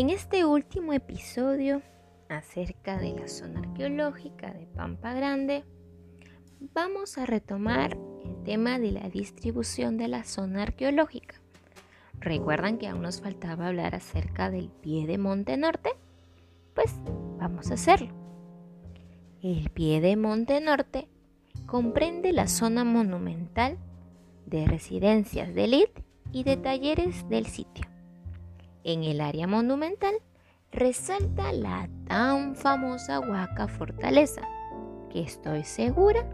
En este último episodio acerca de la zona arqueológica de Pampa Grande, vamos a retomar el tema de la distribución de la zona arqueológica. ¿Recuerdan que aún nos faltaba hablar acerca del pie de Monte Norte? Pues vamos a hacerlo. El pie de Monte Norte comprende la zona monumental de residencias de elite y de talleres del sitio. En el área monumental resalta la tan famosa Huaca Fortaleza, que estoy segura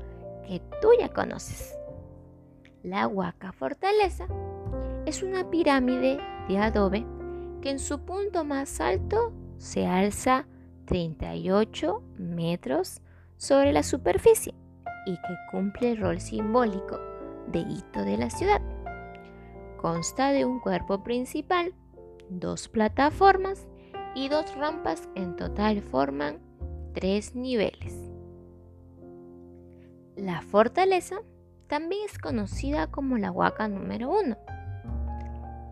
que tú ya conoces. La Huaca Fortaleza es una pirámide de adobe que en su punto más alto se alza 38 metros sobre la superficie y que cumple el rol simbólico de hito de la ciudad. Consta de un cuerpo principal, dos plataformas y dos rampas en total forman tres niveles. La fortaleza también es conocida como la Huaca número 1.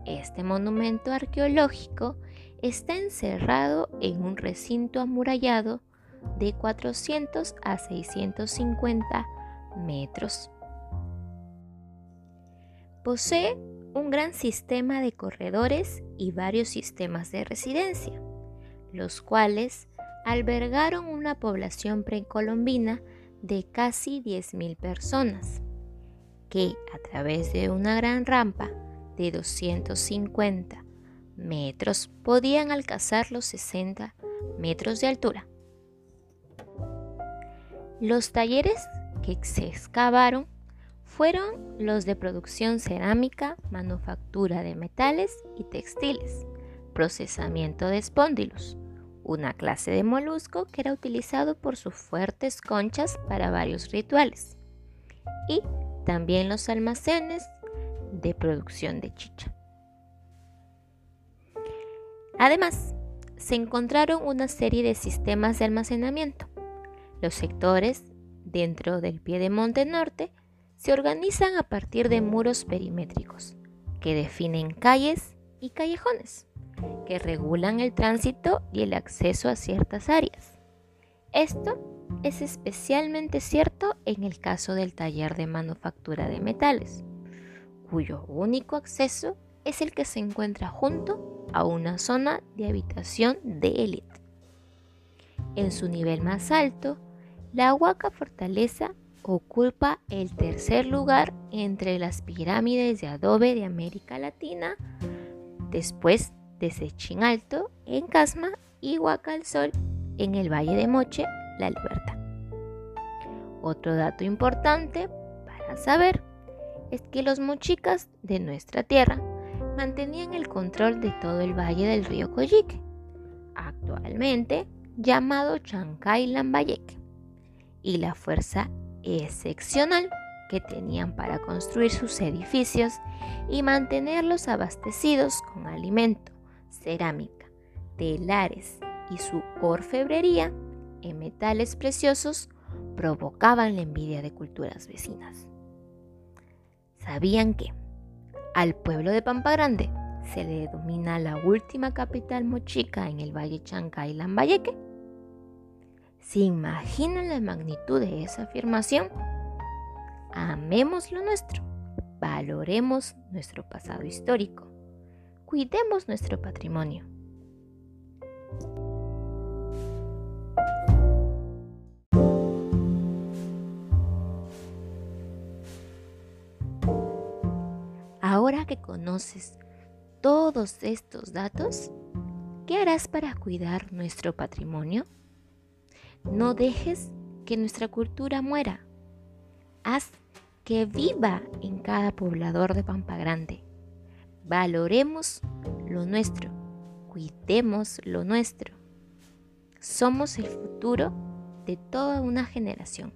Este monumento arqueológico está encerrado en un recinto amurallado de 400 a 650 metros. Posee un gran sistema de corredores y varios sistemas de residencia, los cuales albergaron una población precolombina de casi 10.000 personas, que a través de una gran rampa de 250 metros podían alcanzar los 60 metros de altura. Los talleres que se excavaron fueron los de producción cerámica, manufactura de metales y textiles, procesamiento de espóndilos, una clase de molusco que era utilizado por sus fuertes conchas para varios rituales, y también los almacenes de producción de chicha. Además, se encontraron una serie de sistemas de almacenamiento. Los sectores dentro del pie de monte norte se organizan a partir de muros perimétricos que definen calles y callejones, que regulan el tránsito y el acceso a ciertas áreas. Esto es especialmente cierto en el caso del taller de manufactura de metales, cuyo único acceso es el que se encuentra junto a una zona de habitación de élite. En su nivel más alto, la Huaca Fortaleza ocupa el tercer lugar entre las pirámides de adobe de América Latina, después de Sechín Alto en Casma y Huaca al Sol en el Valle de Moche, La Libertad. Otro dato importante para saber es que los mochicas de nuestra tierra mantenían el control de todo el valle del río Coyique, actualmente llamado Chancay Lambayeque, y la fuerza excepcional que tenían para construir sus edificios y mantenerlos abastecidos con alimento, cerámica, telares y su orfebrería en metales preciosos provocaban la envidia de culturas vecinas. ¿Sabían que al pueblo de Pampa Grande se le denomina la última capital mochica en el Valle Chancay Lambayeque? ¿Se imaginan la magnitud de esa afirmación? Amemos lo nuestro, valoremos nuestro pasado histórico, cuidemos nuestro patrimonio. Ahora que conoces todos estos datos, ¿qué harás para cuidar nuestro patrimonio? No dejes que nuestra cultura muera. Haz que viva en cada poblador de Pampa Grande. Valoremos lo nuestro. Cuidemos lo nuestro. Somos el futuro de toda una generación.